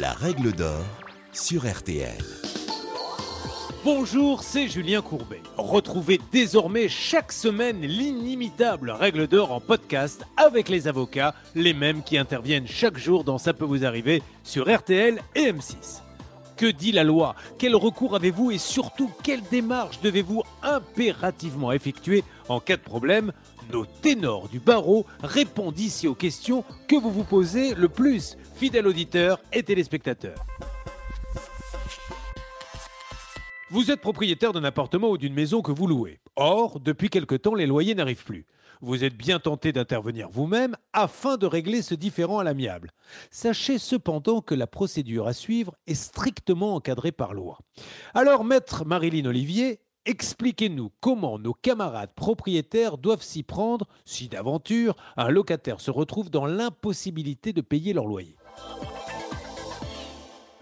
La règle d'or sur RTL. Bonjour, c'est Julien Courbet. Retrouvez désormais chaque semaine l'inimitable règle d'or en podcast avec les avocats, les mêmes qui interviennent chaque jour dans Ça peut vous arriver sur RTL et M6. Que dit la loi? Quel recours avez-vous? Et surtout quelle démarche devez-vous impérativement effectuer en cas de problème? Nos ténors du barreau répondent ici aux questions que vous vous posez le plus, fidèles auditeurs et téléspectateurs. Vous êtes propriétaire d'un appartement ou d'une maison que vous louez. Or, depuis quelque temps, les loyers n'arrivent plus. Vous êtes bien tenté d'intervenir vous-même afin de régler ce différend à l'amiable. Sachez cependant que la procédure à suivre est strictement encadrée par loi. Alors, maître Marilyn Olivier, expliquez-nous comment nos camarades propriétaires doivent s'y prendre si d'aventure un locataire se retrouve dans l'impossibilité de payer leur loyer.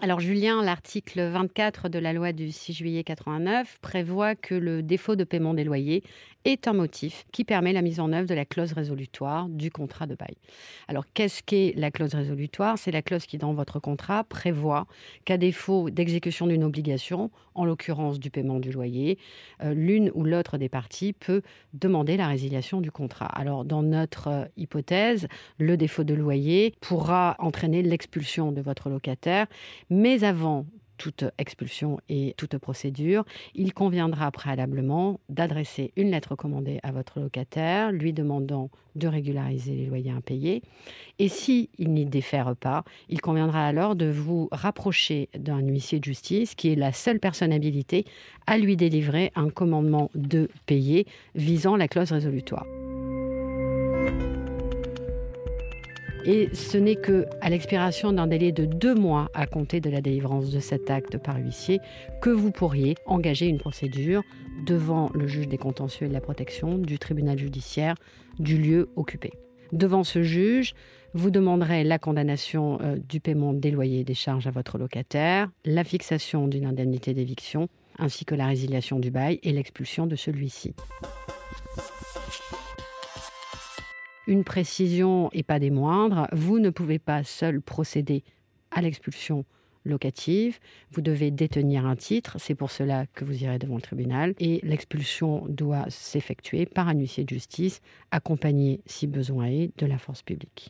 Alors Julien, l'article 24 de la loi du 6 juillet 89 prévoit que le défaut de paiement des loyers est un motif qui permet la mise en œuvre de la clause résolutoire du contrat de bail. Alors qu'est-ce qu'est la clause résolutoire? C'est la clause qui dans votre contrat prévoit qu'à défaut d'exécution d'une obligation, en l'occurrence du paiement du loyer, euh, l'une ou l'autre des parties peut demander la résiliation du contrat. Alors dans notre euh, hypothèse, le défaut de loyer pourra entraîner l'expulsion de votre locataire mais avant toute expulsion et toute procédure, il conviendra préalablement d'adresser une lettre commandée à votre locataire, lui demandant de régulariser les loyers impayés. Et si il n'y défère pas, il conviendra alors de vous rapprocher d'un huissier de justice qui est la seule personne habilitée à lui délivrer un commandement de payer visant la clause résolutoire. Et ce n'est que à l'expiration d'un délai de deux mois à compter de la délivrance de cet acte par huissier que vous pourriez engager une procédure devant le juge des contentieux et de la protection du tribunal judiciaire du lieu occupé. Devant ce juge, vous demanderez la condamnation euh, du paiement des loyers et des charges à votre locataire, la fixation d'une indemnité d'éviction, ainsi que la résiliation du bail et l'expulsion de celui-ci. Une précision et pas des moindres, vous ne pouvez pas seul procéder à l'expulsion locative, vous devez détenir un titre, c'est pour cela que vous irez devant le tribunal, et l'expulsion doit s'effectuer par un huissier de justice, accompagné, si besoin est, de la force publique.